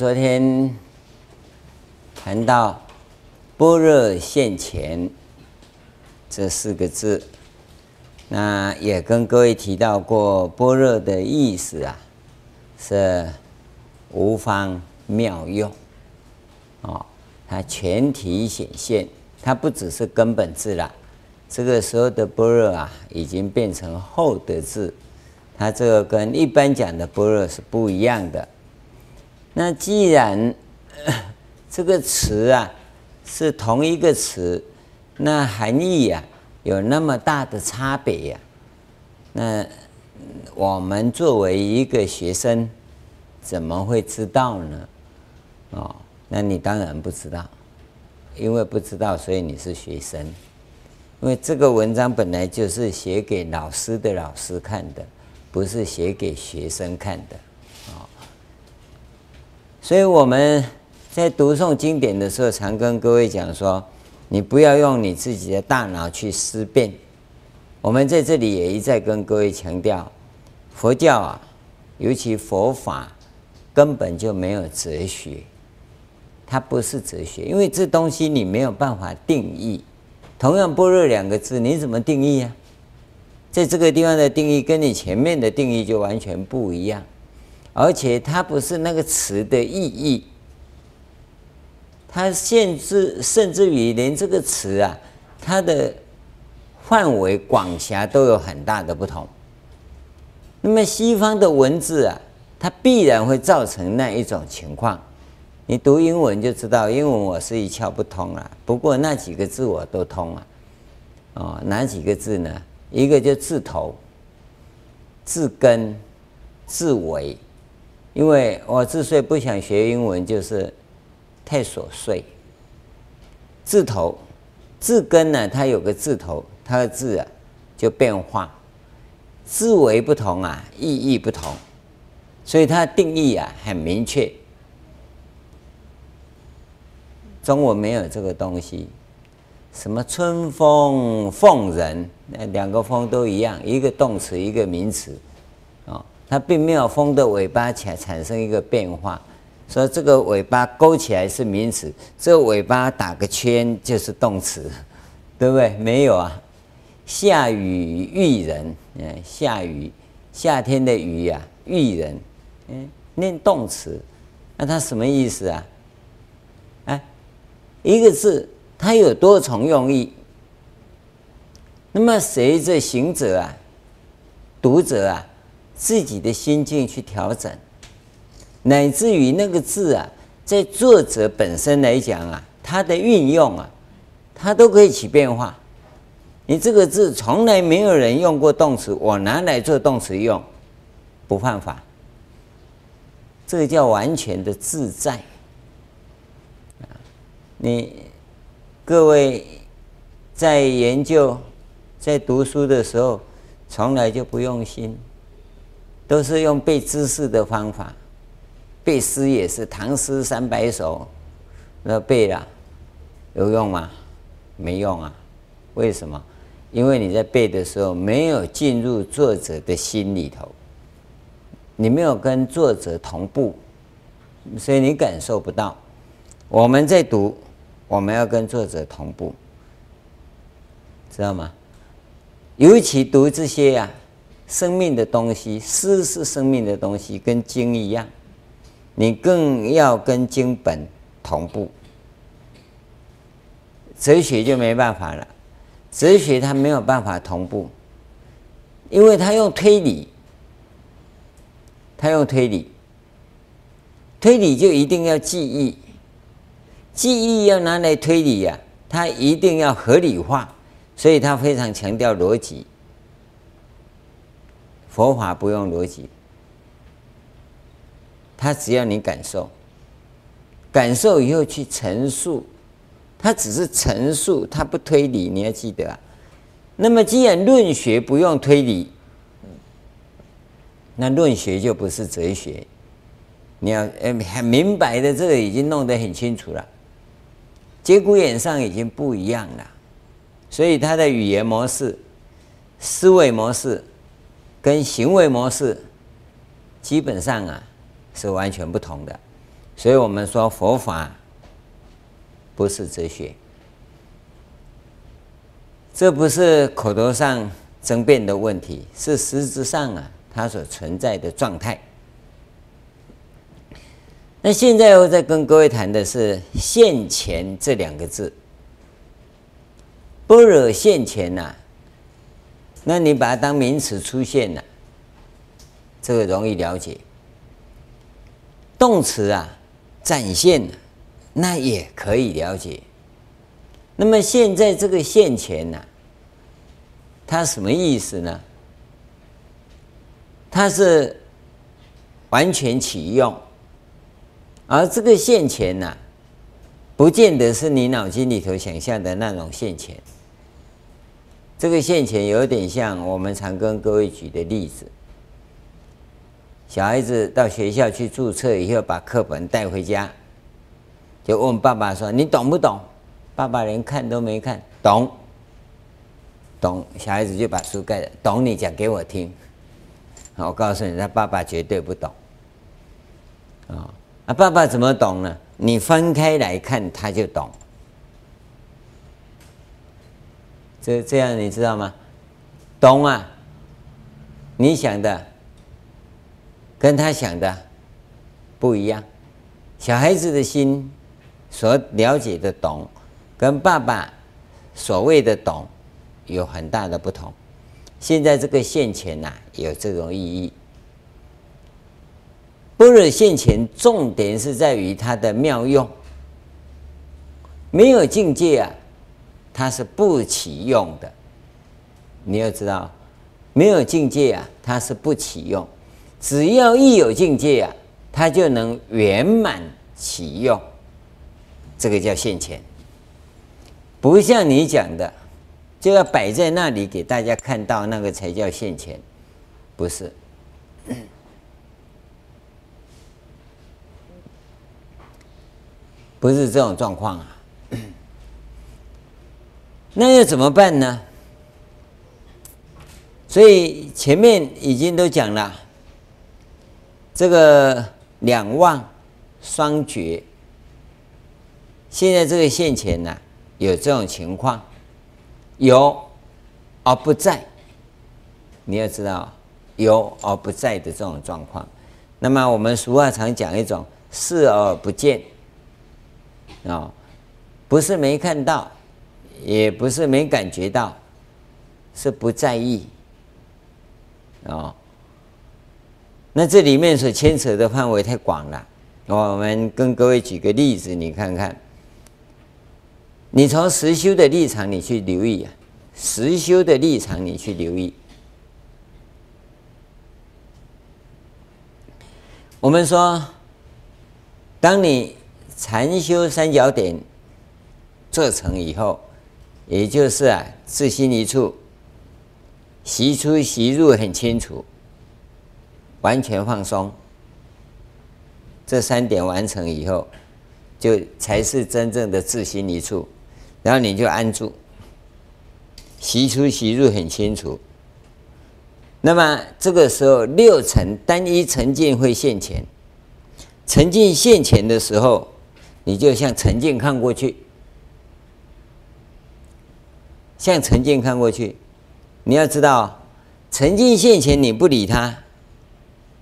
昨天谈到“般若现前”这四个字，那也跟各位提到过，般若的意思啊，是无方妙用，哦，它全体显现，它不只是根本智了。这个时候的般若啊，已经变成后得智，它这个跟一般讲的般若是不一样的。那既然这个词啊是同一个词，那含义呀、啊、有那么大的差别呀、那我们作为一个学生，怎么会知道呢？哦，那你当然不知道，因为不知道，所以你是学生。因为这个文章本来就是写给老师的老师看的，不是写给学生看的。所以我们在读诵经典的时候，常跟各位讲说，你不要用你自己的大脑去思辨。我们在这里也一再跟各位强调，佛教啊，尤其佛法根本就没有哲学，它不是哲学，因为这东西你没有办法定义。同样“般若”两个字，你怎么定义啊？在这个地方的定义，跟你前面的定义就完全不一样。而且它不是那个词的意义，它限制甚至于连这个词啊，它的范围广狭都有很大的不同。那么西方的文字啊，它必然会造成那一种情况。你读英文就知道，英文我是一窍不通啊。不过那几个字我都通啊。哦，哪几个字呢？一个就字头、字根、字尾。因为我之所以不想学英文，就是太琐碎。字头、字根呢，它有个字头，它的字啊就变化，字尾不同啊，意义不同，所以它的定义啊很明确。中文没有这个东西，什么春风凤人，那两个风都一样，一个动词，一个名词，它并没有风的尾巴产产生一个变化，所以这个尾巴勾起来是名词，这个尾巴打个圈就是动词，对不对？没有啊。下雨育人，嗯，下雨，夏天的雨呀，育人，嗯，念动词，那它什么意思啊？哎，一个字它有多重用意，那么随着行者啊，读者啊。自己的心境去调整，乃至于那个字啊，在作者本身来讲啊，它的运用啊，它都可以起变化。你这个字从来没有人用过动词，我拿来做动词用，不犯法。这个叫完全的自在。你各位在研究、在读书的时候，从来就不用心。都是用背知识的方法，背诗也是唐诗三百首，那背了有用吗？没用啊！为什么？因为你在背的时候没有进入作者的心里头，你没有跟作者同步，所以你感受不到。我们在读，我们要跟作者同步，知道吗？尤其读这些呀、生命的东西，诗是生命的东西，跟经一样，你更要跟经本同步。哲学就没办法了，哲学它没有办法同步，因为它用推理，它用推理，推理就一定要记忆，记忆要拿来推理呀、啊，它一定要合理化，所以它非常强调逻辑。佛法不用逻辑，他只要你感受，感受以后去陈述，他只是陈述，他不推理。你要记得啊。那么既然论学不用推理，那论学就不是哲学。你要呃很明白的，这个已经弄得很清楚了，节骨眼上已经不一样了，所以他的语言模式、思维模式。跟行为模式基本上啊是完全不同的，所以我们说佛法不是哲学，这不是口头上争辩的问题，是实质上啊，它所存在的状态。那现在我在跟各位谈的是“现前”这两个字，“般若现前”呐，那你把它当名词出现了，这个容易了解。动词啊，展现，那也可以了解。那么现在这个“现前”呐，它什么意思呢？它是完全启用。而这个现前呐，不见得是你脑筋里头想象的那种现前。这个现前有点像我们常跟各位举的例子：小孩子到学校去注册以后，把课本带回家，就问爸爸说：“你懂不懂？”爸爸连看都没看，懂，懂。小孩子就把书盖了，懂，你讲给我听。我告诉你，他爸爸绝对不懂，啊。那，爸爸怎么懂呢？你分开来看，他就懂。这这样你知道吗？懂啊！你想的跟他想的不一样。小孩子的心所了解的懂，跟爸爸所谓的懂有很大的不同。现在这个现前呐，有这种意义。般若现前，重点是在于它的妙用。没有境界啊，它是不起用的。你要知道，没有境界啊，它是不起用。只要一有境界啊，它就能圆满起用。这个叫现前，不像你讲的，就要摆在那里给大家看到，那个才叫现前，不是。不是这种状况啊，那要怎么办呢？所以前面已经都讲了，这个两忘双绝，现在这个现前呢，有这种情况，有而不在，你要知道有而不在的这种状况。那么我们俗话常讲一种视而不见。啊、不是没看到，也不是没感觉到，是不在意。哦，那这里面所牵扯的范围太广了。我们跟各位举个例子，你看看，你从实修的立场你去留意啊，实修的立场你去留意。我们说，当你。禅修三角点做成以后，也就是啊，自心一处，息出息入很清楚，完全放松。这三点完成以后，就才是真正的自心一处。然后你就安住，息出息入很清楚。那么这个时候，六层单一沉浸会现前，沉浸现前的时候。你就向沉浸看过去，向沉静看过去。你要知道，沉静现前你不理他，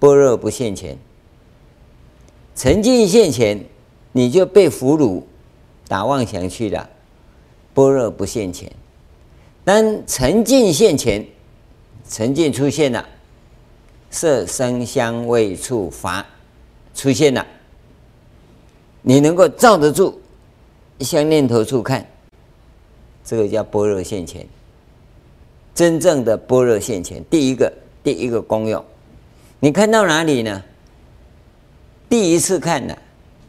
般若不现前；沉静现前你就被俘虏，打妄想去了，般若不现前。当沉静现前，沉静出现了，色声香味触法出现了。你能够罩得住，向念头处看，这个叫般若现前。真正的般若现前，第一个第一个功用，你看到哪里呢？第一次看呢，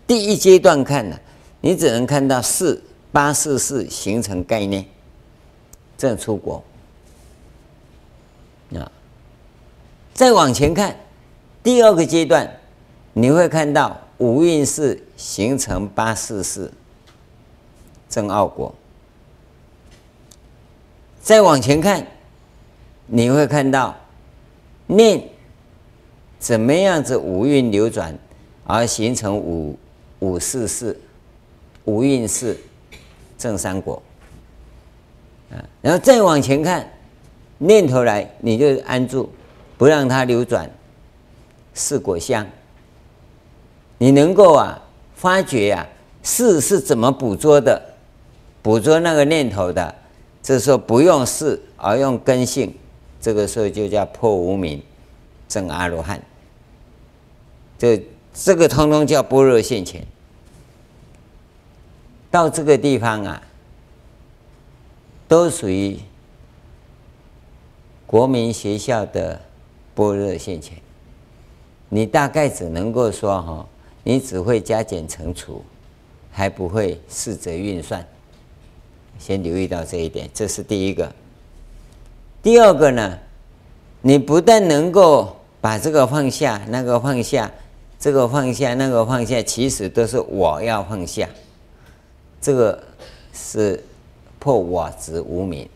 第一阶段看呢，你只能看到四八四四形成概念，正出国啊。再往前看，第二个阶段，你会看到。五蕴识形成八四四，正奥国。再往前看，你会看到念怎么样子五蕴流转而形成五五事事、五蕴事、正三果。啊，然后再往前看，念头来你就安住，不让它流转，四果相。你能够啊发觉、啊，四是怎么捕捉的，捕捉那个念头的，这时候不用事而用根性，这个时候就叫破无明，证阿罗汉。这这个通通叫般若现前。到这个地方啊，都属于国民学校的般若现前。你大概只能够说哈。你只会加减乘除，还不会四则运算。先留意到这一点，这是第一个。第二个呢，你不但能够把这个放下，那个放下，这个放下，那个放下，其实都是我要放下。这个是破我执无明。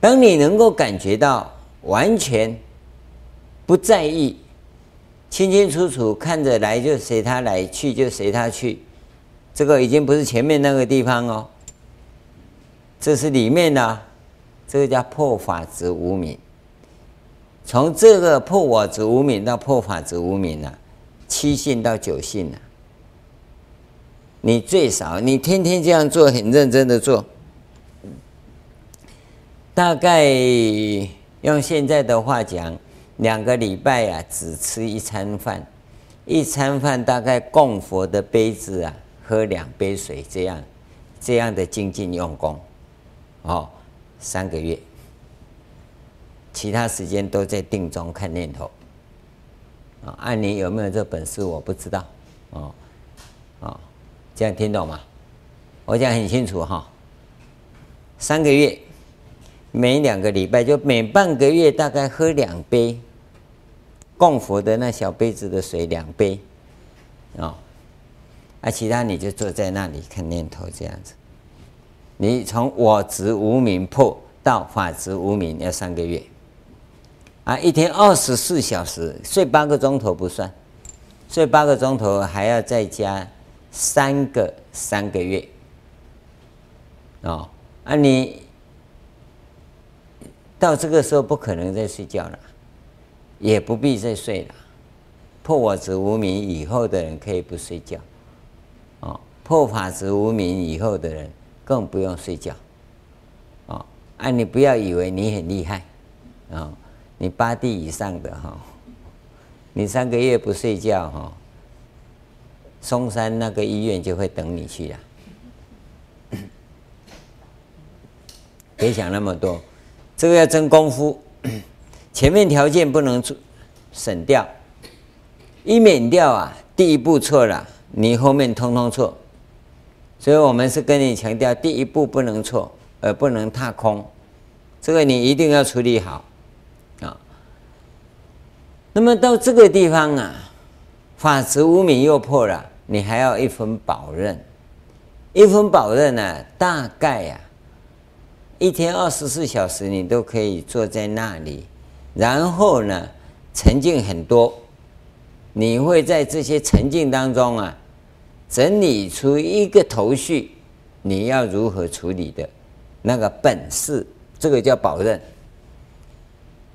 当你能够感觉到完全不在意。清清楚楚看着来就随他来，去就随他去，这个已经不是前面那个地方哦，这是里面的，这个叫破法执无明。从这个破我执无明到破法执无明啊，七信到九信啊，你最少你天天这样做，很认真的做，大概用现在的话讲。两个礼拜、啊，只吃一餐饭，一餐饭大概供佛的杯子啊，喝两杯水，这样，这样的精进用功，哦，三个月，其他时间都在定中看念头，啊、按你有没有这本事我不知道，哦，哦，这样听懂吗？我讲很清楚哈、哦，三个月。每两个礼拜就每半个月大概喝两杯供佛的那小杯子的水两杯，啊、哦，啊，其他你就坐在那里看念头这样子。你从我执无明破到法执无明要三个月，啊，一天二十四小时睡八个钟头不算，睡八个钟头还要再加三个三个月，哦，啊你。到这个时候不可能再睡觉了，也不必再睡了。破我执无明以后的人可以不睡觉，破法执无明以后的人更不用睡觉，哦，啊，你不要以为你很厉害，哦，你八地以上的哈、哦，你三个月不睡觉哈、哦，松山那个医院就会等你去了，别想那么多。这个要真功夫，前面条件不能省掉，一免掉啊，第一步错了，你后面通通错。所以我们是跟你强调，第一步不能错，而不能踏空，这个你一定要处理好啊。那么到这个地方啊，法执无明又破了，你还要一分保任，一分保任呢，大概呀、啊。一天二十四小时，你都可以坐在那里，然后呢，沉静很多。你会在这些沉静当中啊，整理出一个头绪，你要如何处理的那个本事，这个叫保证。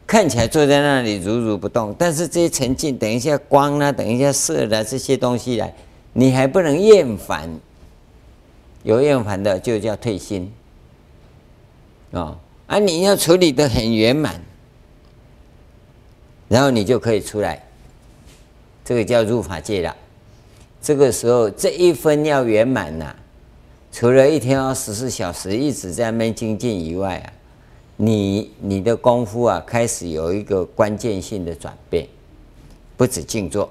看起来坐在那里如如不动，但是这些沉静，等一下光啊，等一下色啊，这些东西来，你还不能厌烦。有厌烦的，就叫退心。哦，啊，你要处理得很圆满，然后你就可以出来，这个叫入法界了。这个时候这一分要圆满呐，除了一天二十四小时一直在那边精进以外啊，你你的功夫啊开始有一个关键性的转变，不止静坐，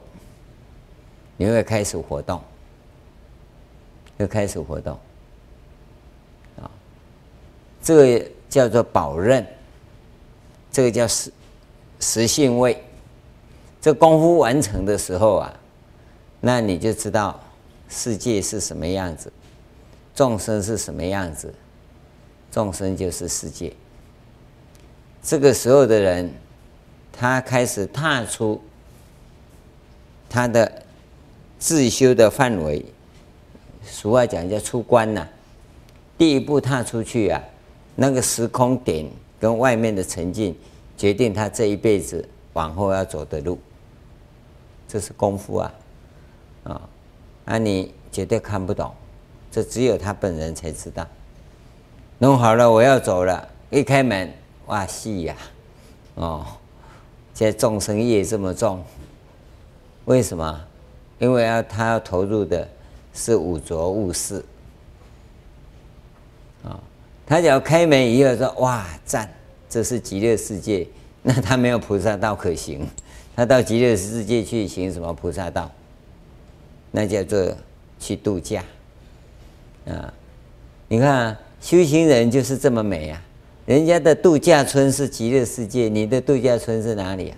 你会开始活动，会开始活动。啊这个叫做保任，这个叫实实性位。这功夫完成的时候啊，那你就知道世界是什么样子，众生是什么样子，众生就是世界。这个时候的人，他开始踏出他的自修的范围，俗话讲叫出关呐、第一步踏出去啊，那个时空点跟外面的环境，决定他这一辈子往后要走的路。这是功夫啊，啊，那你绝对看不懂，这只有他本人才知道。弄好了，我要走了，一开门，哇，戏呀，哦，现在众生业这么重，为什么？因为要他要投入的是五浊恶世。啊，他只要开门以后说哇赞，这是极乐世界，那他没有菩萨道可行，他到极乐世界去行什么菩萨道？那叫做去度假啊！你看啊，修行人就是这么美啊，人家的度假村是极乐世界，你的度假村是哪里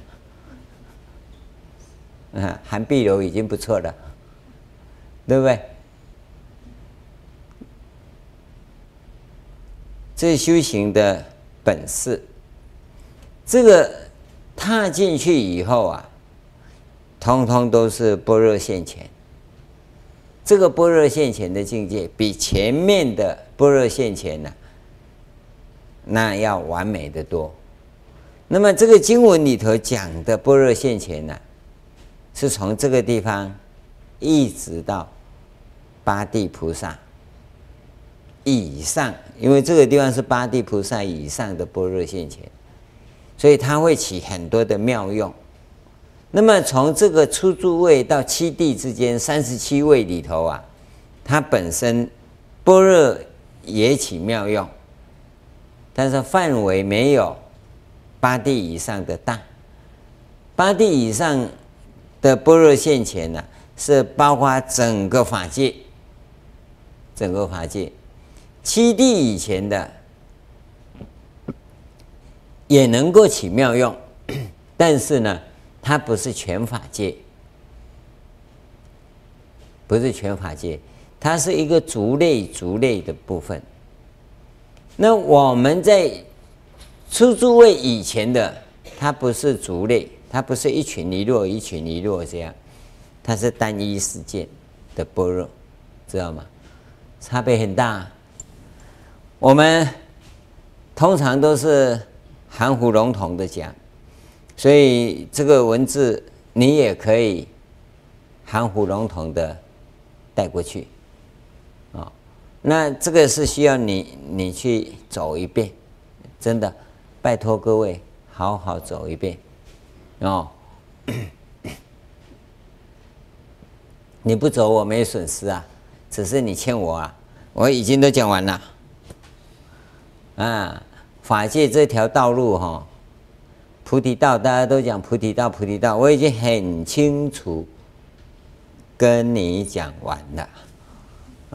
啊？啊，涵碧楼已经不错了，对不对？这修行的本事，这个踏进去以后啊，通通都是般若现前。这个般若现前的境界，比前面的般若现前呢、那要完美得多。那么这个经文里头讲的般若现前呢、是从这个地方一直到八地菩萨。以上，因为这个地方是八地菩萨以上的般若现前，所以它会起很多的妙用。那么从这个初住位到七地之间三十七位里头啊，它本身般若也起妙用，但是范围没有八地以上的大。八地以上的般若现前呢、是包括整个法界，整个法界。七地以前的也能够起妙用，但是呢，它不是全法界，不是全法界，它是一个族类族类的部分。那我们在初住位以前的，它不是族类，它不是一群一落一群一落这样，它是单一事件的般若，知道吗？差别很大。我们通常都是含糊笼统的讲，所以这个文字你也可以含糊笼统的带过去，啊，那这个是需要你你去走一遍，真的，拜托各位好好走一遍，哦，你不走我没有损失啊，只是你欠我啊，我已经都讲完了。啊，法界这条道路哈，菩提道大家都讲菩提道，菩提道，我已经很清楚跟你讲完了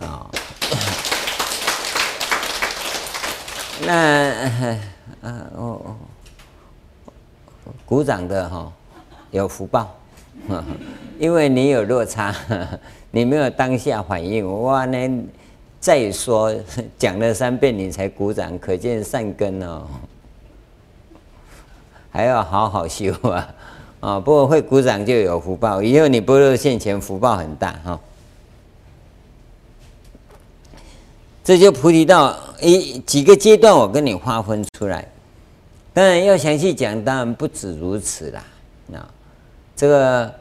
啊。那啊哦哦，鼓掌的哈有福报，因为你有落差，你没有当下反应，哇那。再说讲了三遍你才鼓掌，可见善根哦，还要好好修啊！啊，不过会鼓掌就有福报，以后你般若现前福报很大哈。这就菩提道一几个阶段，我跟你划分出来。当然要详细讲，当然不止如此啦。啊，这个。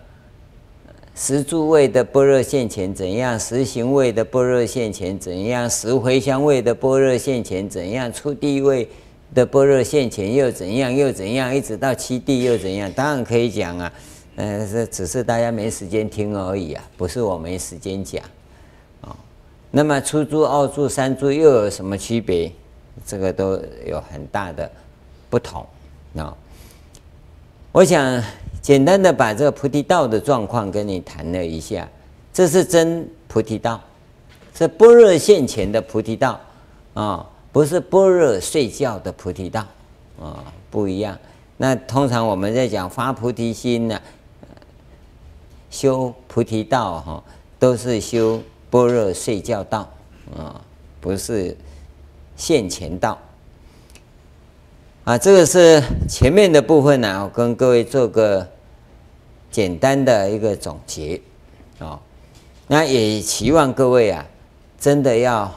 十住位的般若现前怎样？十行位的般若现前怎样？十回向位的般若现前怎样？初地位的般若现前又怎样？又怎样？一直到七地又怎样？当然可以讲啊，呃，这只是大家没时间听而已啊，不是我没时间讲啊。那么初住、二住、三住又有什么区别？这个都有很大的不同啊。我想。简单的把这个菩提道的状况跟你谈了一下，这是真菩提道，是般若现前的菩提道啊，不是般若睡觉的菩提道啊，不一样。那通常我们在讲发菩提心呢，修菩提道哈，都是修般若睡觉道啊，不是现前道。啊，这个是前面的部分呢，我跟各位做个简单的一个总结啊。那也期望各位啊，真的要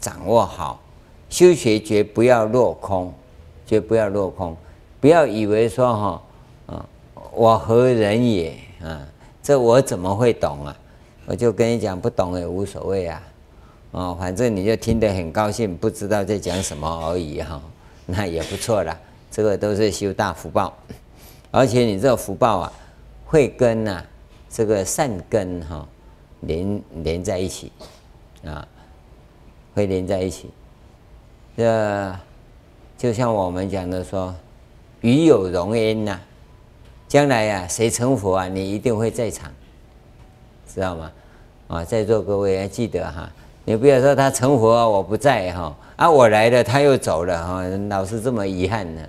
掌握好，修学绝不要落空，绝不要落空，不要以为说哈啊，我何人也啊？这我怎么会懂啊？我就跟你讲，不懂也无所谓啊，哦，反正你就听得很高兴，不知道在讲什么而已哈，那也不错啦。这个都是修大福报，而且你这个福报啊，会跟呐这个善根哈连连在一起啊，会连在一起。这就像我们讲的说，与有荣焉呐，将来呀谁成佛啊，你一定会在场，知道吗？啊，在座各位要记得哈，你不要说他成佛啊，我不在哈，啊我来了他又走了哈，老是这么遗憾呢。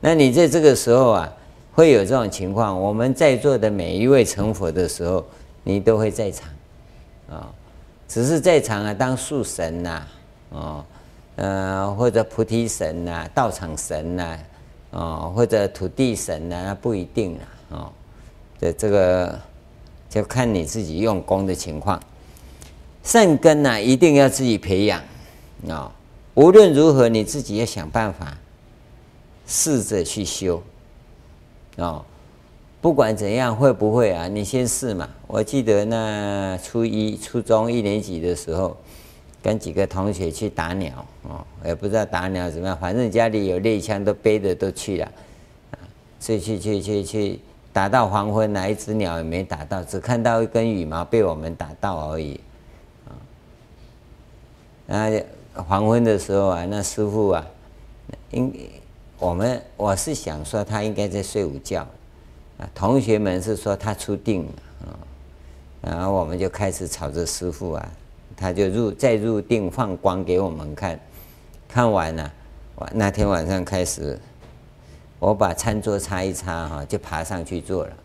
那你在这个时候啊，会有这种情况。我们在座的每一位成佛的时候，你都会在场，啊，只是在场啊，当树神呐，啊，呃，或者菩提神呐，道场神呐，啊，或者土地神呐，那不一定啊，哦，这这个就看你自己用功的情况。善根呐，一定要自己培养，啊，无论如何，你自己要想办法。试着去修，哦，不管怎样，会不会啊？你先试嘛。我记得那初一、初中一年级的时候，跟几个同学去打鸟，哦，也不知道打鸟怎么样，反正家里有猎枪，都背着都去了，啊，去去去去去，打到黄昏，哪一只鸟也没打到，只看到一根羽毛被我们打到而已，啊，然后黄昏的时候啊，那师傅啊，应。我们我是想说他应该在睡午觉，啊，同学们是说他出定了啊，然后我们就开始吵着师傅啊，他就入再入定放光给我们看，看完了，那天晚上开始，我把餐桌擦一擦哈，就爬上去做了，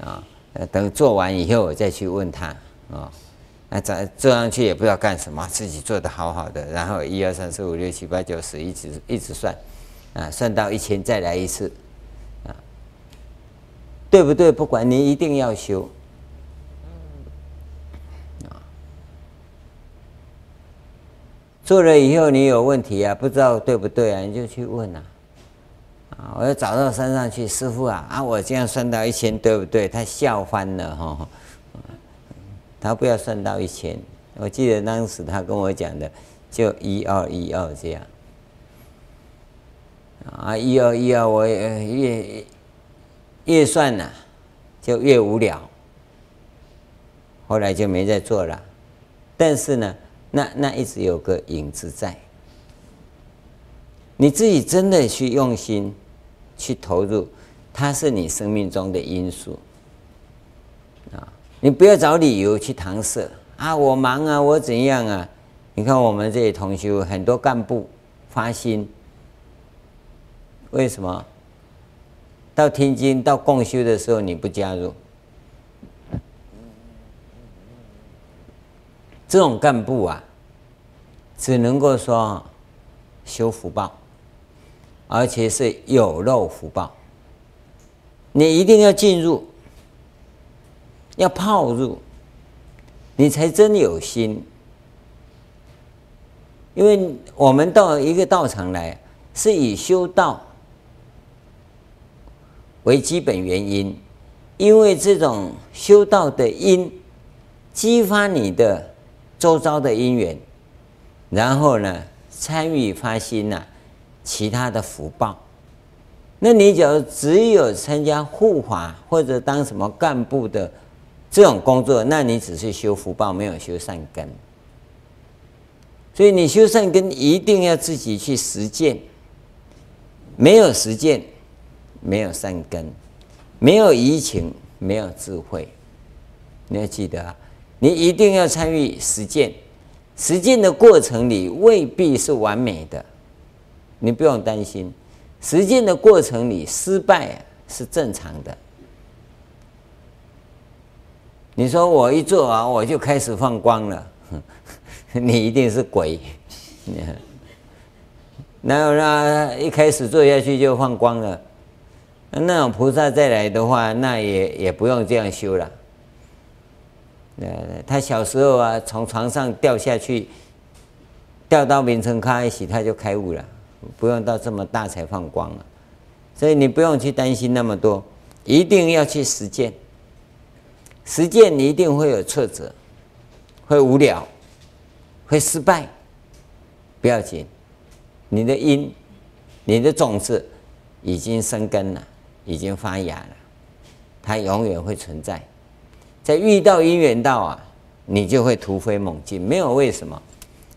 啊，等做完以后我再去问他啊，那咱坐上去也不知道干什么，自己做的好好的，然后一二三四五六七八九十一直一直算。啊，算到一千再来一次，啊，对不对？不管你一定要修，做了以后你有问题啊，不知道对不对啊，你就去问啊，啊，我要找到山上去，师傅啊，啊，我这样算到一千对不对？他笑翻了哈，他不要算到一千，我记得当时他跟我讲的，就一二一二这样。啊，一二一二，我越越算呢，就越无聊。后来就没再做了。但是呢，那那一直有个影子在。你自己真的去用心去投入，它是你生命中的因素。啊，你不要找理由去搪塞啊！我忙啊，我怎样啊？你看我们这些同修，很多干部发心。为什么到天津到共修的时候你不加入？这种干部啊，只能够说修福报，而且是有漏福报。你一定要进入，要泡入，你才真有心。因为我们到一个道场来，是以修道。为基本原因，因为这种修道的因，激发你的周遭的因缘，然后呢，参与发心呐、其他的福报。那你只要只有参加护法或者当什么干部的这种工作，那你只是修福报，没有修善根。所以你修善根一定要自己去实践，没有实践。没有善根，没有移情，没有智慧。你要记得，你一定要参与实践。实践的过程里未必是完美的，你不用担心。实践的过程里失败是正常的。你说我一做完我就开始放光了，你一定是鬼。哪有让一开始做下去就放光了？那种菩萨再来的话，那也也不用这样修了。呃，他小时候啊，从床上掉下去，掉到名城开始，他就开悟了，不用到这么大才放光了。所以你不用去担心那么多，一定要去实践。实践你一定会有挫折，会无聊，会失败，不要紧，你的因，你的种子已经生根了，已经发芽了，它永远会存在。在遇到因缘道啊，你就会突飞猛进，没有为什么，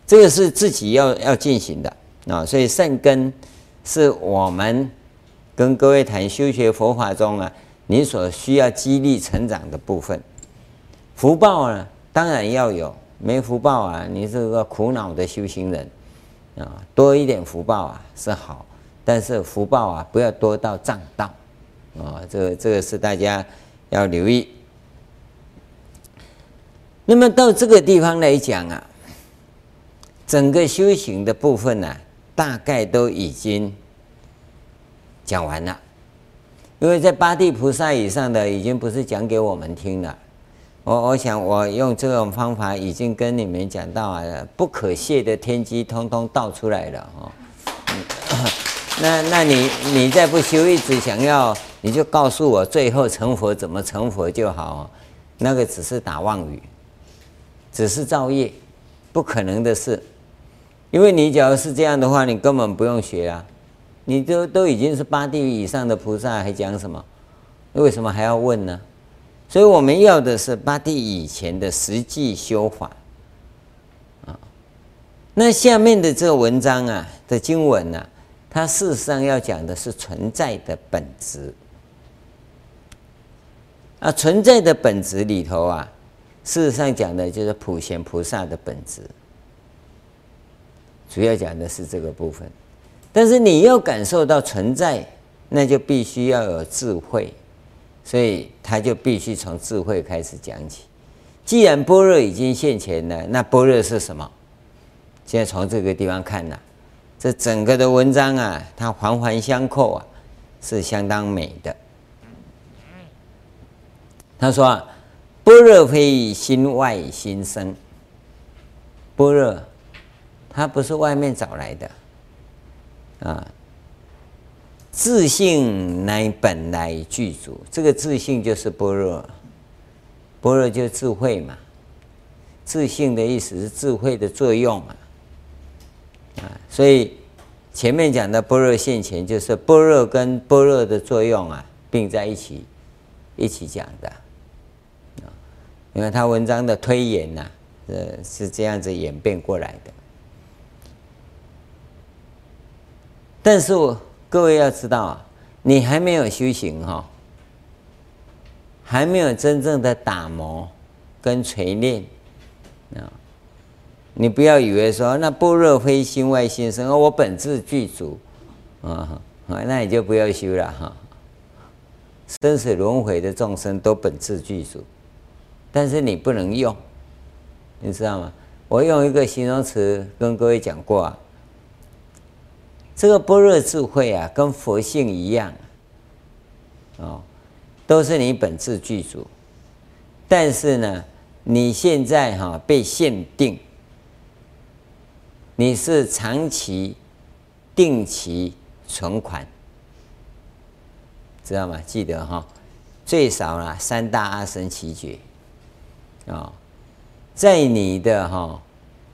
这个是自己要要进行的啊。所以善根是我们跟各位谈修学佛法中啊，你所需要激励成长的部分。福报呢，当然要有，没福报啊，你是个苦恼的修行人啊。多一点福报啊是好，但是福报啊不要多到障道啊，这个这个是大家要留意。那么到这个地方来讲啊，整个修行的部分呢、大概都已经讲完了。因为在八地菩萨以上的，已经不是讲给我们听了。我我想我用这种方法，已经跟你们讲到啊，不可泄的天机，通通倒出来了哦。那那你你再不修，一直想要，你就告诉我最后成佛怎么成佛就好，那个只是打妄语。只是造业，不可能的事。因为你假如是这样的话，你根本不用学啊！你都都已经是八地以上的菩萨，还讲什么？为什么还要问呢？所以我们要的是八地以前的实际修法啊。那下面的这个文章啊的经文啊，它事实上要讲的是存在的本质啊，存在的本质里头啊。事实上讲的就是普贤菩萨的本质，主要讲的是这个部分。但是你要感受到存在，那就必须要有智慧，所以他就必须从智慧开始讲起。既然般若已经现前了，那般若是什么？现在从这个地方看呐、啊，这整个的文章啊，它环环相扣啊，是相当美的。他说啊。般若非心外心生，般若它不是外面找来的啊，自性乃本来具足。这个自性就是般若，般若就是智慧嘛。自性的意思是智慧的作用嘛，啊，所以前面讲的般若现前，就是般若跟般若的作用啊并在一起一起讲的。因为他文章的推演呐、呃，是这样子演变过来的。但是我各位要知道啊，你还没有修行哈，还没有真正的打磨跟锤炼啊，你不要以为说那般若非心外心生，我本自具足啊，那你就不要修了哈。生死轮回的众生都本自具足。但是你不能用，你知道吗？我用一个形容词跟各位讲过啊，这个般若智慧啊，跟佛性一样，哦，都是你本自具足。但是呢，你现在哈被限定，你是长期定期存款，知道吗？记得哈，最少啦三大阿僧只劫。啊、在你的哈、哦、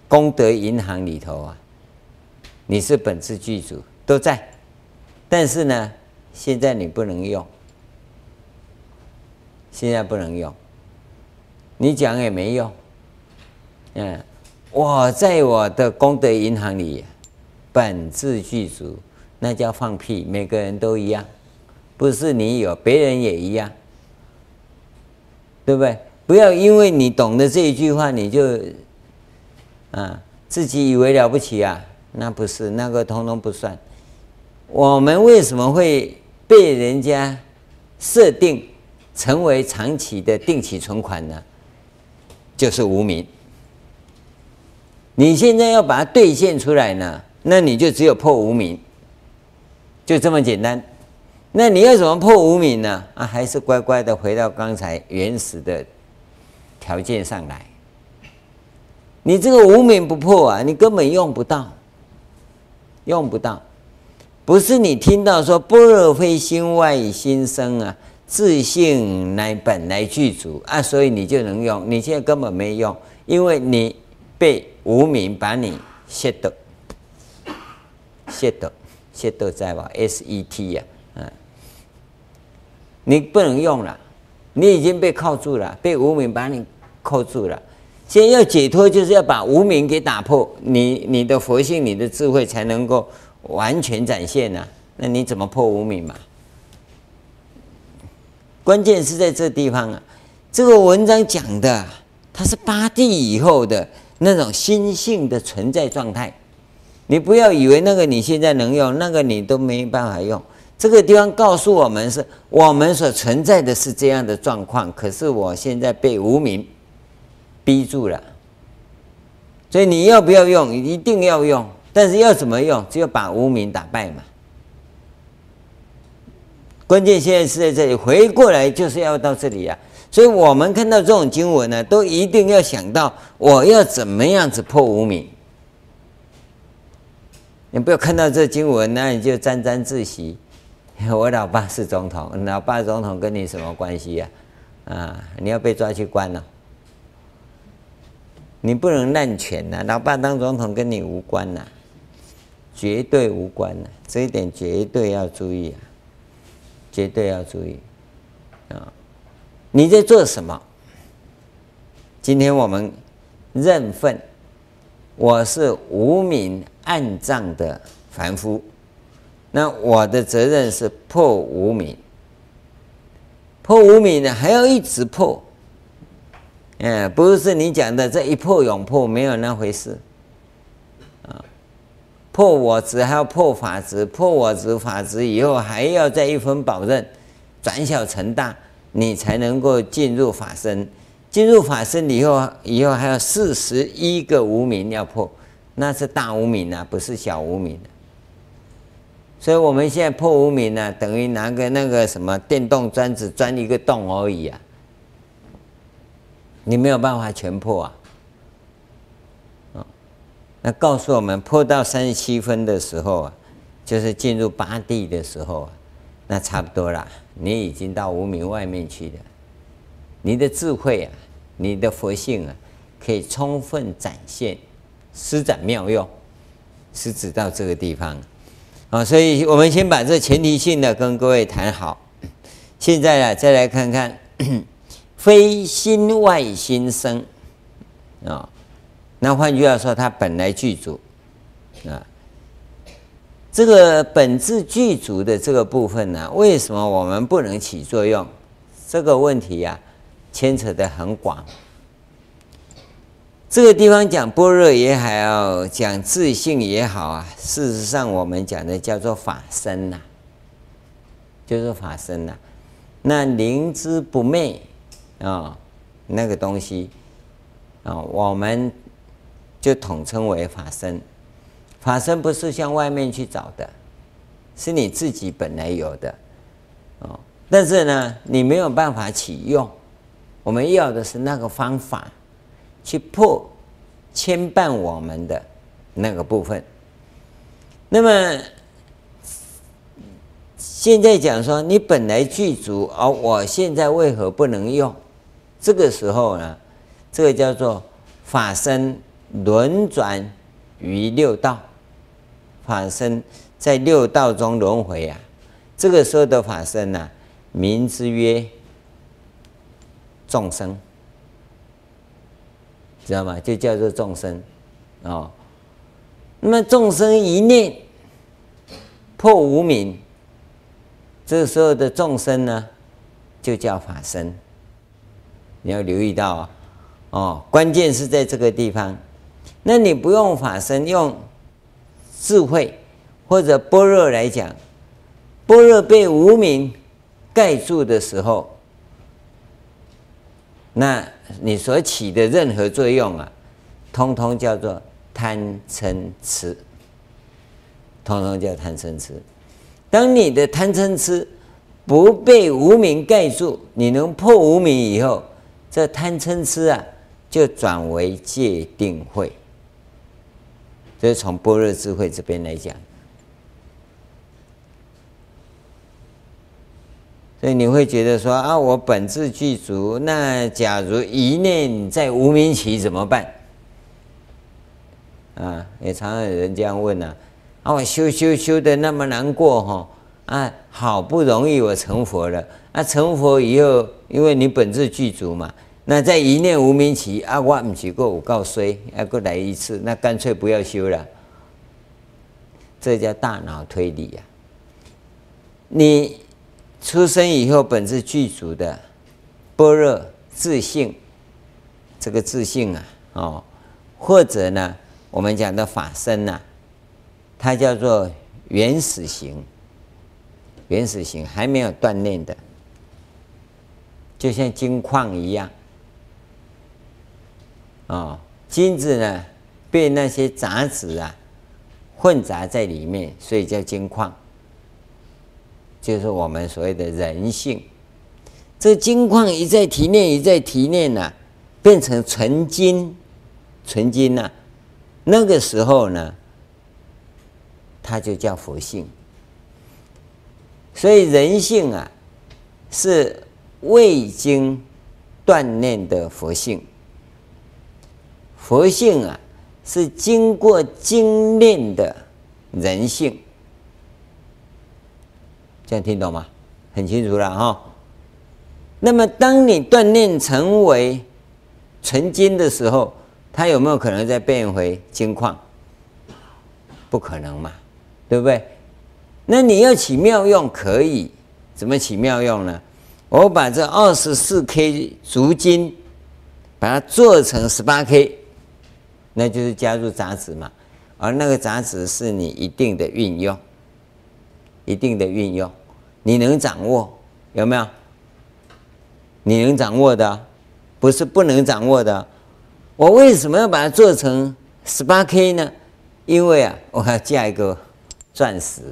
功德银行里头啊，你是本自具足都在，但是呢，现在你不能用，现在不能用，你讲也没用。嗯，我在我的功德银行里本自具足，那叫放屁，每个人都一样，不是你有，别人也一样，对不对？不要因为你懂得这一句话，你就啊自己以为了不起啊，那不是，那个通通不算。我们为什么会被人家设定成为长期的定期存款呢？就是无名。你现在要把它兑现出来呢，那你就只有破无名，就这么简单。那你要怎么破无名呢？啊，还是乖乖的回到刚才原始的。条件上来。你这个无明不破啊，你根本用不到，用不到。不是你听到说般若非心外心生啊，自性乃本来具足啊，所以你就能用。你现在根本没用，因为你被无明把你摄得，摄得，摄得在吧？S E T 呀，嗯，你不能用了，你已经被铐住了，被无明把你扣住了。先要解脱，就是要把无明给打破，你你的佛性、你的智慧才能够完全展现呢、啊。那你怎么破无明嘛？关键是在这地方啊。这个文章讲的，它是八地以后的那种心性的存在状态。你不要以为那个你现在能用，那个你都没办法用。这个地方告诉我们是，是我们所存在的是这样的状况，可是我现在被无明。逼住了，所以你要不要用？一定要用，但是要怎么用？只有把无名打败嘛。关键现在是在这里，回过来就是要到这里呀、啊。所以我们看到这种经文呢，都一定要想到我要怎么样子破无名。你不要看到这经文，那你就沾沾自喜。我老爸是总统，老爸总统跟你什么关系呀、啊？啊，你要被抓去关了。你不能滥权呐！老爸当总统跟你无关呐，绝对无关呐！这一点绝对要注意啊，绝对要注意啊！你在做什么？今天我们认份，我是无名暗障的凡夫，那我的责任是破无名，破无名呢，还要一直破。嗯，不是你讲的这一破永破，没有那回事。啊，破我执还要破法执，破我执法执以后还要再一分保证，转小成大，你才能够进入法身。进入法身以后，以后还有四十一个无明要破，那是大无明啊，不是小无明。所以我们现在破无明呢，等于拿个那个什么电动钻子钻一个洞而已啊。你没有办法全破啊！那告诉我们，破到三十七分的时候啊，就是进入八地的时候啊，那差不多了。你已经到无明外面去了，你的智慧啊，你的佛性啊，可以充分展现，施展妙用，是指到这个地方啊。所以我们先把这前提性的跟各位谈好。现在啊，再来看看。非心外心生啊，那换句话说，它本来具足啊。这个本自具足的这个部分呢，为什么我们不能起作用？这个问题呀，牵扯得很广。这个地方讲般若也好，讲自性也好啊，事实上我们讲的叫做法身呐，就是法身呐。那灵知不昧。啊、那个东西啊、我们就统称为法身。法身不是向外面去找的，是你自己本来有的。哦，但是呢，你没有办法启用。我们要的是那个方法，去破牵绊我们的那个部分。那么现在讲说，你本来具足，而我现在为何不能用？这个时候呢，这个叫做法身轮转于六道，法身在六道中轮回啊。这个时候的法身呢、名之曰众生，知道吗？就叫做众生哦。那么众生一念破无明，这时候的众生呢，就叫法身。你要留意到啊，哦，关键是在这个地方。那你不用法身，用智慧或者般若来讲，般若被无明盖住的时候，那你所起的任何作用啊，通通叫做贪嗔痴，通通叫贪嗔痴。当你的贪嗔痴不被无明盖住，你能破无明以后。这贪嗔痴啊，就转为戒定慧。这是从般若智慧这边来讲。所以你会觉得说啊，我本自具足，那假如一念在无明起怎么办？啊，也常常有人这样问呐、啊。我修修修的那么难过哈，啊，好不容易我成佛了，啊，成佛以后，因为你本自具足嘛，那在一念无明起，啊，我不是过五告衰，要过来一次，那干脆不要修了。这叫大脑推理呀、啊，你。出生以后本自具足的般若自信，这个自信啊，哦，或者呢，我们讲的法身呐、啊，它叫做原始型，原始型还没有锻炼的，就像金矿一样，哦，金子呢被那些杂质啊混杂在里面，所以叫金矿。就是我们所谓的人性，这金矿一再提炼，一再提炼呐、啊，变成纯金，纯金呐、那个时候呢，它就叫佛性。所以人性啊，是未经锻炼的佛性，佛性啊，是经过精炼的人性。这样听懂吗？很清楚了哈。那么，当你锻炼成为纯金的时候，它有没有可能再变回金矿？不可能嘛，对不对？那你要起妙用，可以怎么起妙用呢？我把这二十四 K 足金，把它做成十八 K，那就是加入杂质嘛。而那个杂质是你一定的运用。一定的运用，你能掌握有没有？你能掌握的，不是不能掌握的。我为什么要把它做成十八 K 呢？因为啊，我要加一个钻石，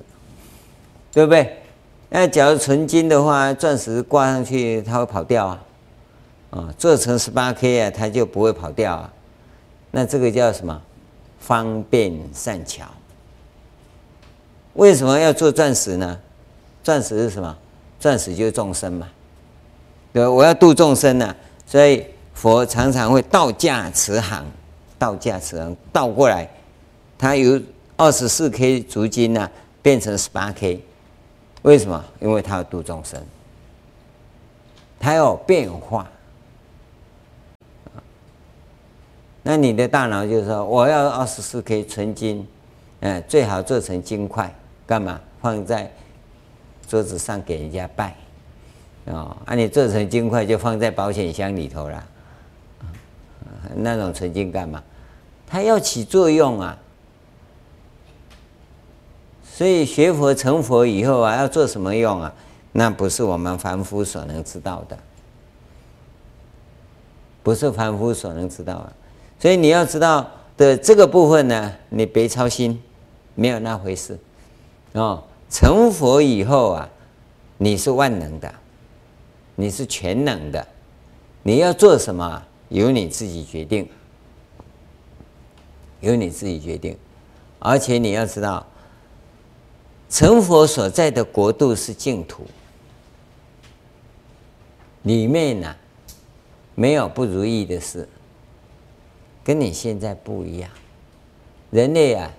对不对？那假如纯金的话，钻石挂上去它会跑掉啊。啊，做成十八 K 啊，它就不会跑掉啊。那这个叫什么？方便善巧。为什么要做钻石呢？钻石是什么？钻石就是众生嘛，对，我要度众生呢、所以佛常常会倒驾慈航，倒驾慈航倒过来，它由二十四 K 足金呢变成十八 K，为什么？因为它要度众生，它要变化。那你的大脑就是说，我要二十四 K 纯金，嗯，最好做成金块。干嘛放在桌子上给人家拜哦？啊，你做成金块就放在保险箱里头了。那种纯金干嘛？它要起作用啊。所以学佛成佛以后啊，要做什么用啊？那不是我们凡夫所能知道的，不是凡夫所能知道的。所以你要知道的这个部分呢，你别操心，没有那回事。哦，成佛以后啊，你是万能的，你是全能的，你要做什么，由你自己决定，由你自己决定。而且你要知道，成佛所在的国度是净土，里面呢、没有不如意的事，跟你现在不一样。人类啊。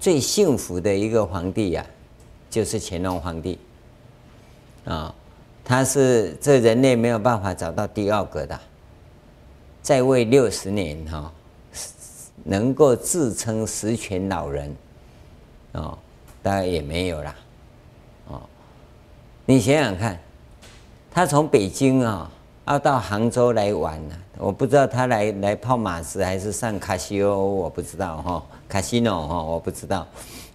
最幸福的一个皇帝呀、啊，就是乾隆皇帝，啊、他是这人类没有办法找到第二个的，在位六十年哈、哦，能够自称十全老人，啊、哦，大概也没有啦，哦，你想想看，他从北京啊、要到杭州来玩呢，我不知道他来来泡马子还是上卡西欧，我不知道哈。卡西诺哈，我不知道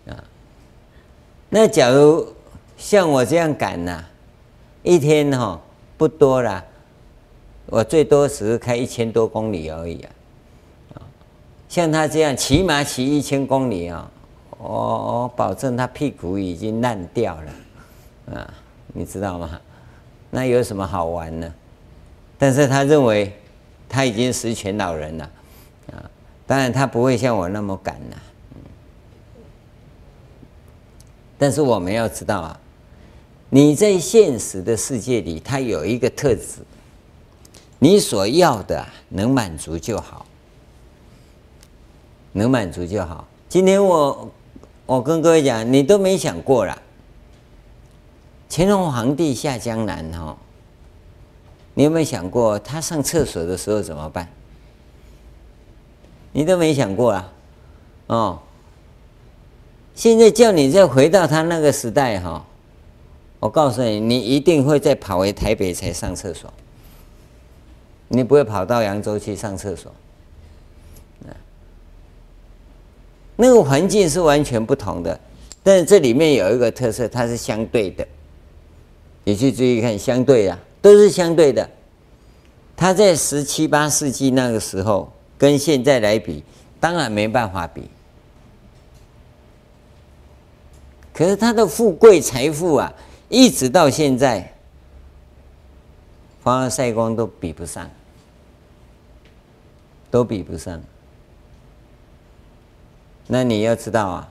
啊。那假如像我这样赶呢，一天哈不多了，我最多只是开一千多公里而已啊。像他这样起码骑一千公里啊，我我保证他屁股已经烂掉了啊，你知道吗？那有什么好玩呢？但是他认为他已经十全老人了，啊，当然他不会像我那么赶了，但是我们要知道啊，你在现实的世界里，它有一个特质，你所要的能满足就好，能满足就好。今天我我跟各位讲，你都没想过啦。乾隆皇帝下江南哈，你有没有想过他上厕所的时候怎么办？你都没想过啊，哦。现在叫你再回到他那个时代哈，我告诉你，你一定会再跑回台北才上厕所，你不会跑到扬州去上厕所。那个环境是完全不同的，但是这里面有一个特色，它是相对的。你去注意看，相对啊，都是相对的。它在十七八世纪那个时候，跟现在来比，当然没办法比。可是它的富贵财富啊，一直到现在，凡尔赛宫都比不上，都比不上。那你要知道啊，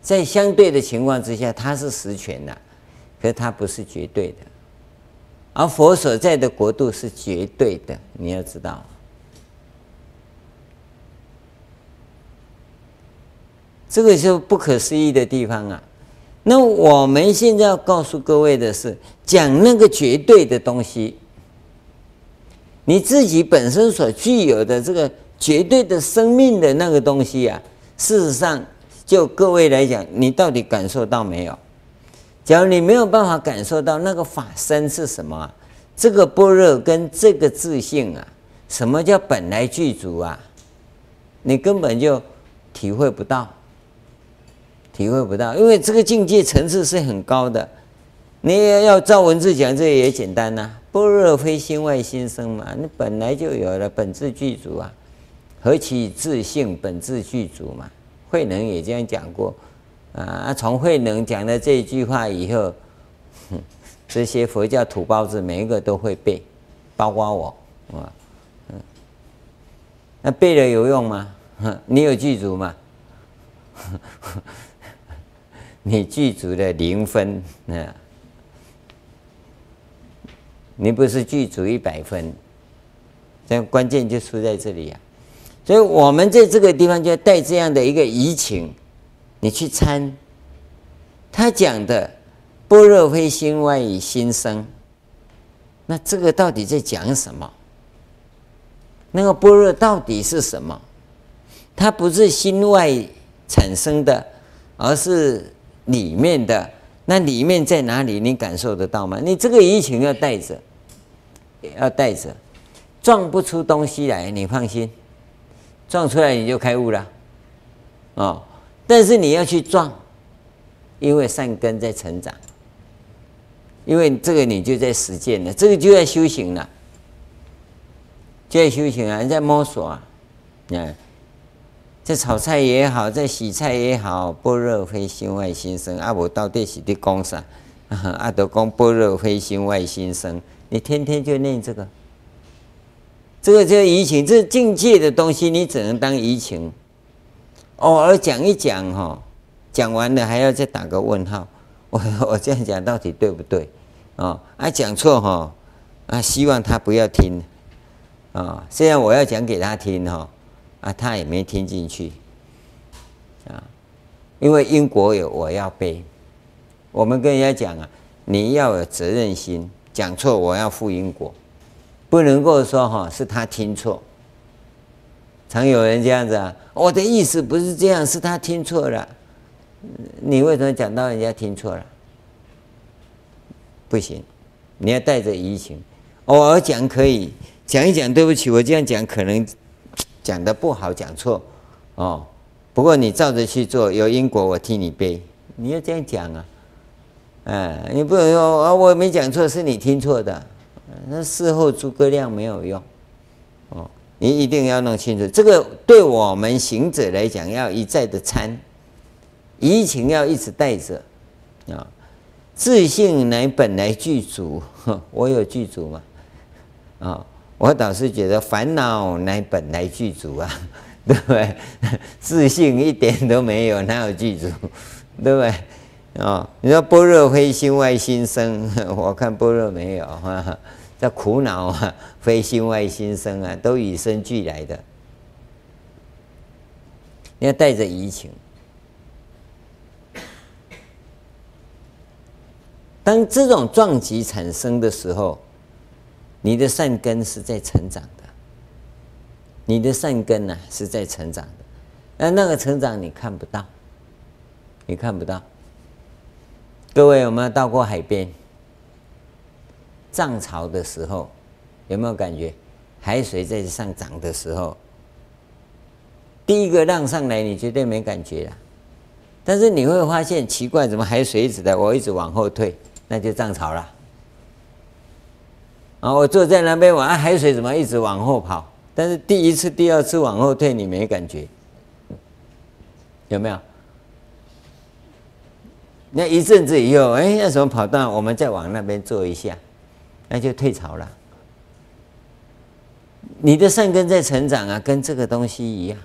在相对的情况之下，它是实权的，可是它不是绝对的。而佛所在的国度是绝对的，你要知道，这个是不可思议的地方啊。那我们现在要告诉各位的是，讲那个绝对的东西，你自己本身所具有的这个绝对的生命的那个东西啊。事实上，就各位来讲，你到底感受到没有？假如你没有办法感受到那个法身是什么？这个般若跟这个自性啊，什么叫本来具足啊？你根本就体会不到，体会不到，因为这个境界层次是很高的。你也要照文字讲，这也简单呐、般若非心外心生嘛，你本来就有了本自具足啊。何其自性本自具足嘛？慧能也这样讲过啊。从慧能讲的这一句话以后，这些佛教土包子每一个都会背，包括我啊。那背了有用吗？你有具足吗？你具足的零分啊，你不是具足一百分。这关键就出在这里呀。所以，我们在这个地方就要带这样的一个移情，你去参。他讲的“般若非心外以心生”，那这个到底在讲什么？那个般若到底是什么？它不是心外产生的，而是里面的。那里面在哪里？你感受得到吗？你这个疑情要带着，要带着，撞不出东西来，你放心。撞出来你就开悟了，哦，但是你要去撞，因为善根在成长，因为这个你就在实践了，这个就在修行了，就在修行啊，你在摸索啊，嗯，在炒菜也好，在洗菜也好，般若非心外心生，啊，我到底是的功啥？啊，都讲般若非心外心生，你天天就念这个。这个叫移情，这是境界的东西，你只能当移情。偶尔讲一讲哈，讲完了还要再打个问号。我我这样讲到底对不对？哦啊，讲错哈啊，希望他不要听啊。虽然我要讲给他听哈，啊，他也没听进去啊。因为因果有我要背，我们跟人家讲啊，你要有责任心，讲错我要负因果。不能够说哈是他听错，常有人这样子啊，我的意思不是这样，是他听错了。你为什么讲到人家听错了？不行，你要带着疑情。偶尔讲可以讲一讲，对不起，我这样讲可能讲的不好，讲错哦。不过你照着去做，有因果我替你背。你要这样讲啊，哎，你不能说啊，我没讲错，是你听错的。那事后诸葛亮没有用，哦，你一定要弄清楚，这个对我们行者来讲，要一再的参，疑情要一直带着，啊，自信乃本来具足，我有具足吗？啊，我倒是觉得烦恼乃本来具足啊，对不对？自信一点都没有，哪有具足？对不对？哦，你说般若非心外心生，我看般若没有哈，这苦恼啊，非心外心生啊，都与生俱来的。你要带着疑情。当这种撞击产生的时候，你的善根是在成长的，你的善根呢、啊、是在成长的，那那个成长你看不到，你看不到。各位有没有到过海边？涨潮的时候有没有感觉？海水在上涨的时候，第一个浪上来你绝对没感觉了，但是你会发现奇怪，怎么海水一直在，我一直往后退，那就涨潮了。啊！我坐在那边玩，海水怎么一直往后跑？但是第一次、第二次往后退，你没感觉，有没有？那一阵子以后，哎，那什么跑到我们再往那边坐一下，那就退潮了。你的善根在成长啊，跟这个东西一样。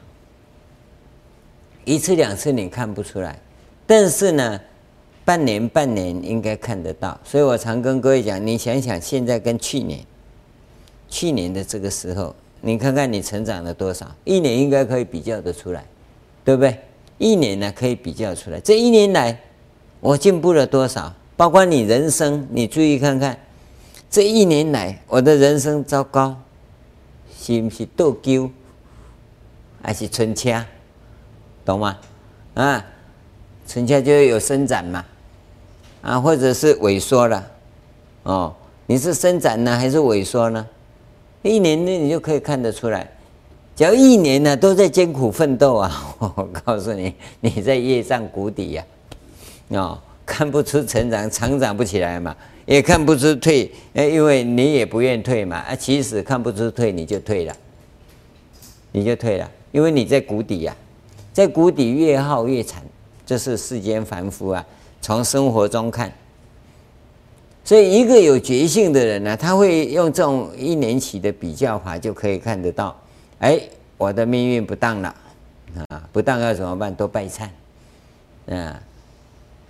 一次两次你看不出来，但是呢，半年半年应该看得到，所以我常跟各位讲，你想想现在跟去年，去年的这个时候，你看看你成长了多少？一年应该可以比较得出来，对不对？一年呢可以比较出来，这一年来我进步了多少？包括你人生，你注意看看，这一年来我的人生糟糕，是不是倒鸠，还是春掐？懂吗？啊，春掐就有伸展嘛。啊，或者是萎缩了，哦，你是伸展呢，还是萎缩呢？一年内你就可以看得出来。只要一年呢都在艰苦奋斗啊，我告诉你，你在业障谷底呀，哦，看不出成长，成长不起来嘛，也看不出退，因为你也不愿退嘛。啊，其实看不出退，你就退了，你就退了，因为你在谷底呀，在谷底越耗越惨，这是世间凡夫啊。从生活中看，所以一个有觉性的人呢，他会用这种一年期的比较法，就可以看得到，哎，我的命运不当了，啊，不当要怎么办？多拜忏，啊，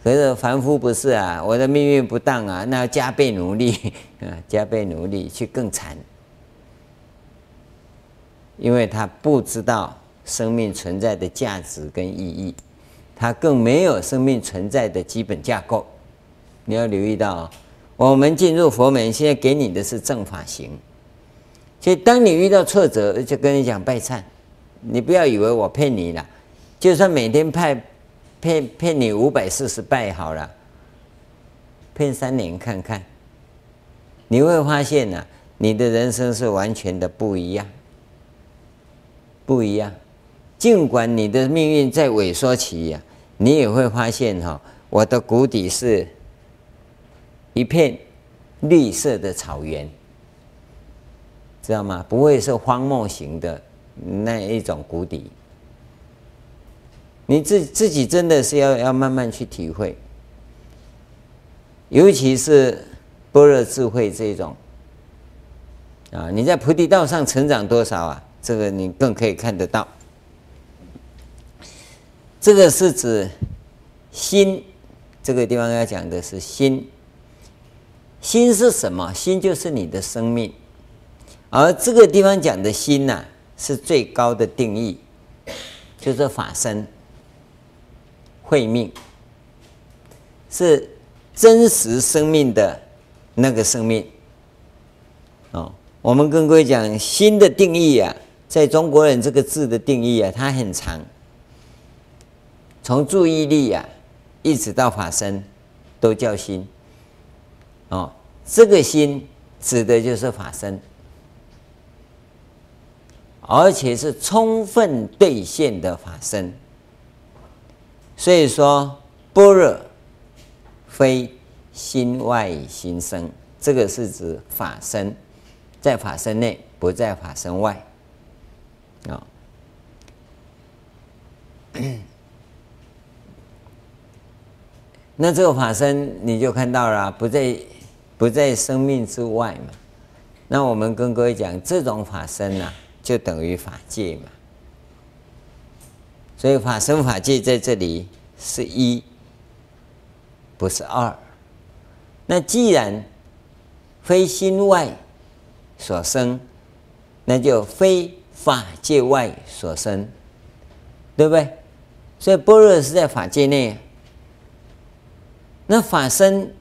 可是凡夫不是啊，我的命运不当啊，那要加倍努力，啊，加倍努力去更惨，因为他不知道生命存在的价值跟意义。他更没有生命存在的基本架构，你要留意到，我们进入佛门，现在给你的是正法行。所以，当你遇到挫折，就跟你讲拜忏，你不要以为我骗你了，就算每天派骗骗你五百四十拜好了，骗三年看看，你会发现呢，你的人生是完全的不一样，不一样。尽管你的命运在萎缩期呀。你也会发现哈，我的谷底是一片绿色的草原，知道吗？不会是荒漠型的那一种谷底。你自自己真的是要要慢慢去体会，尤其是般若智慧这种啊，你在菩提道上成长多少啊？这个你更可以看得到。这个是指心，这个地方要讲的是心。心是什么？心就是你的生命，而这个地方讲的心呐、啊，是最高的定义，就是法身、慧命，是真实生命的那个生命。哦，我们跟各位讲心的定义啊，在中国人这个字的定义啊，它很长。从注意力、啊，一直到法身，都叫心。哦，这个心指的就是法身，而且是充分兑现的法身。所以说，般若非心外心生，这个是指法身，在法身内，不在法身外。啊、哦。那这个法身你就看到了，不在不在生命之外嘛，那我们跟各位讲，这种法身啊，就等于法界嘛。所以法身法界在这里是一，不是二。那既然非心外所生，那就非法界外所生，对不对？所以般若是在法界内。那法身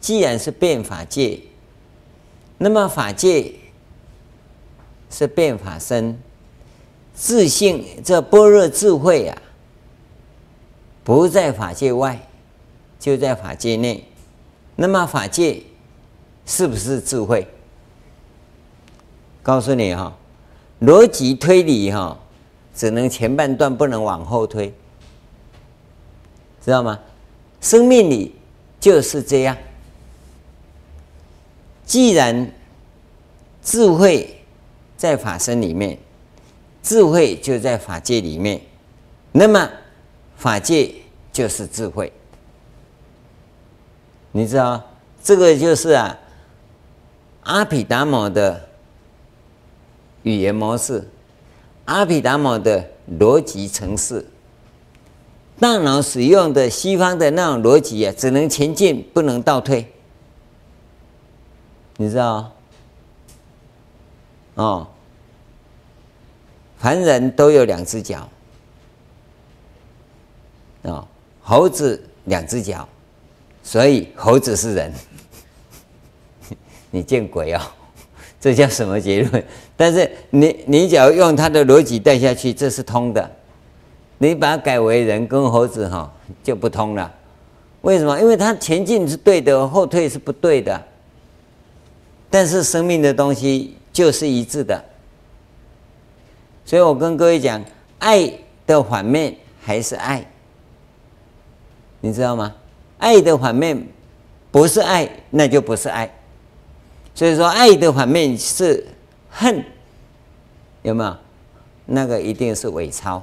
既然是变法界，那么法界是变法身，自信这般若智慧啊，不在法界外，就在法界内。那么法界是不是智慧？告诉你哈，逻辑推理哈，只能前半段，不能往后推，知道吗？生命里就是这样。既然智慧在法身里面，智慧就在法界里面，那么法界就是智慧。你知道，这个就是啊，阿毗达摩的语言模式，阿毗达摩的逻辑程式。大脑使用的西方的那种逻辑啊，只能前进，不能倒退。你知道？哦，凡人都有两只脚，啊、猴子两只脚，所以猴子是人。你见鬼哦！这叫什么结论？但是你你只要用他的逻辑带下去，这是通的。你把它改为人跟猴子哈就不通了，为什么？因为它前进是对的，后退是不对的。但是生命的东西就是一致的，所以我跟各位讲，爱的反面还是爱，你知道吗？爱的反面不是爱，那就不是爱。所以说，爱的反面是恨，有没有？那个一定是伪钞。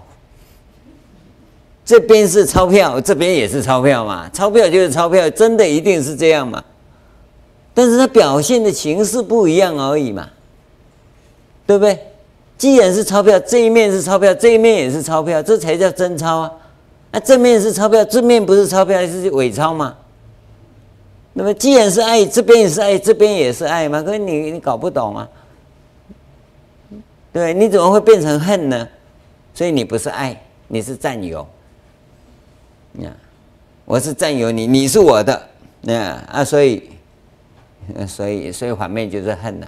这边是钞票，这边也是钞票嘛？钞票就是钞票，真的一定是这样嘛？但是它表现的形式不一样而已嘛，对不对？既然是钞票，这一面是钞票，这一面也是钞票，这才叫真钞啊！那正面是钞票，正面不是钞票，还是伪钞嘛？那么既然是爱，这边也是爱，这边也是爱嘛？可是你你搞不懂啊？对，你怎么会变成恨呢？所以你不是爱，你是占有。那我是占有你，你是我的，那啊，所以，所以，所以反面就是恨了。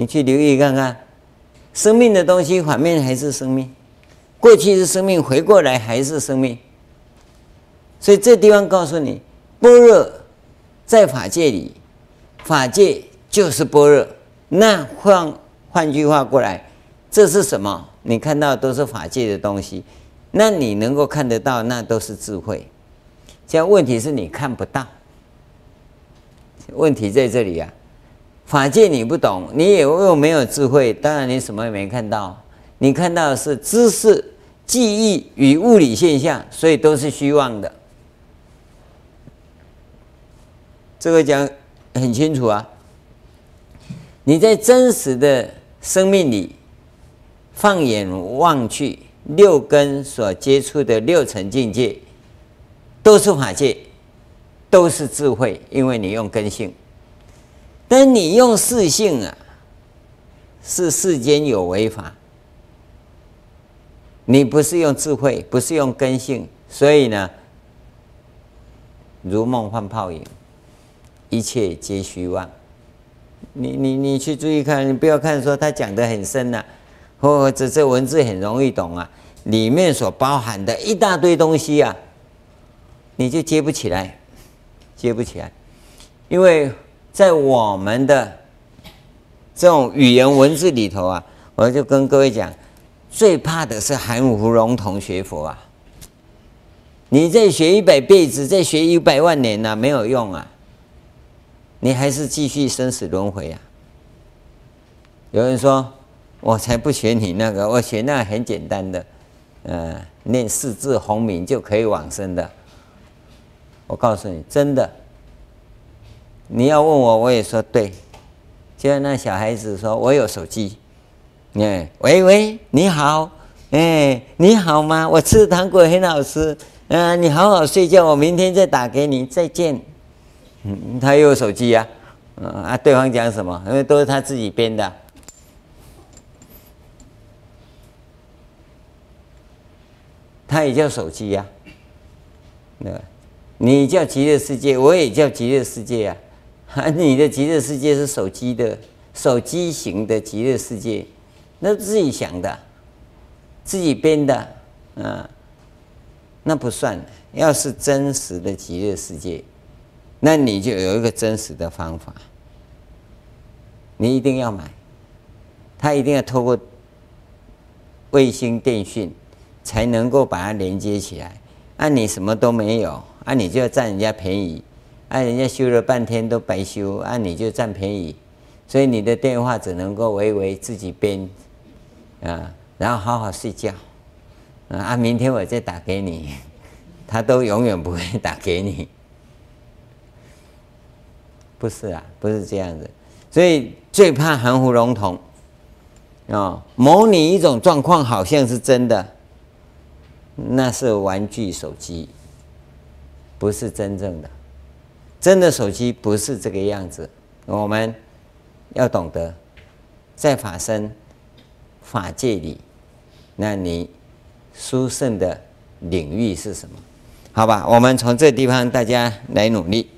你去留意看看，生命的东西反面还是生命，过去是生命，回过来还是生命。所以这地方告诉你，般若在法界里，法界就是般若。那换换句话过来，这是什么？你看到都是法界的东西。那你能够看得到，那都是智慧。现在问题是你看不到，问题在这里啊。法界你不懂，你也又没有智慧，当然你什么也没看到。你看到的是知识、记忆与物理现象，所以都是虚妄的。这个讲很清楚啊。你在真实的生命里，放眼望去。六根所接触的六层境界，都是法界，都是智慧，因为你用根性。但你用四性啊，是世间有为法。你不是用智慧，不是用根性，所以呢，如梦幻泡影，一切皆虚妄。你你你去注意看，你不要看说他讲的很深呐、或者这文字很容易懂啊，里面所包含的一大堆东西啊，你就接不起来，接不起来，因为在我们的这种语言文字里头啊，我就跟各位讲，最怕的是含糊笼统学佛啊。你再学一百辈子，再学一百万年呐，没有用啊，你还是继续生死轮回啊。有人说。我才不学你那个，我学那个很简单的，呃，念四字红名就可以往生的。我告诉你，真的，你要问我，我也说对。就像那小孩子说：“我有手机。”哎，喂喂，你好，哎，你好吗？我吃的糖果很好吃。嗯、你好好睡觉，我明天再打给你，再见。嗯，他又有手机呀、啊，啊，对方讲什么？因为都是他自己编的。他也叫手机呀、啊，对吧？你叫极乐世界，我也叫极乐世界呀、啊 你的极乐世界是手机的，手机型的极乐世界，那自己想的，自己编的，啊。那不算，要是真实的极乐世界，那你就有一个真实的方法，你一定要买，他一定要透过卫星电讯才能够把它连接起来。啊，你什么都没有，啊，你就要占人家便宜，啊，人家修了半天都白修，啊，你就占便宜，所以你的电话只能够微微自己编，啊，然后好好睡觉。啊，明天我再打给你，他都永远不会打给你，不是啊，不是这样子，所以最怕含糊笼统啊，模拟一种状况好像是真的，那是玩具手机，不是真正的，真的手机不是这个样子，我们要懂得，在法身法界里，那你。殊胜的领域是什么？好吧，我们从这地方大家来努力。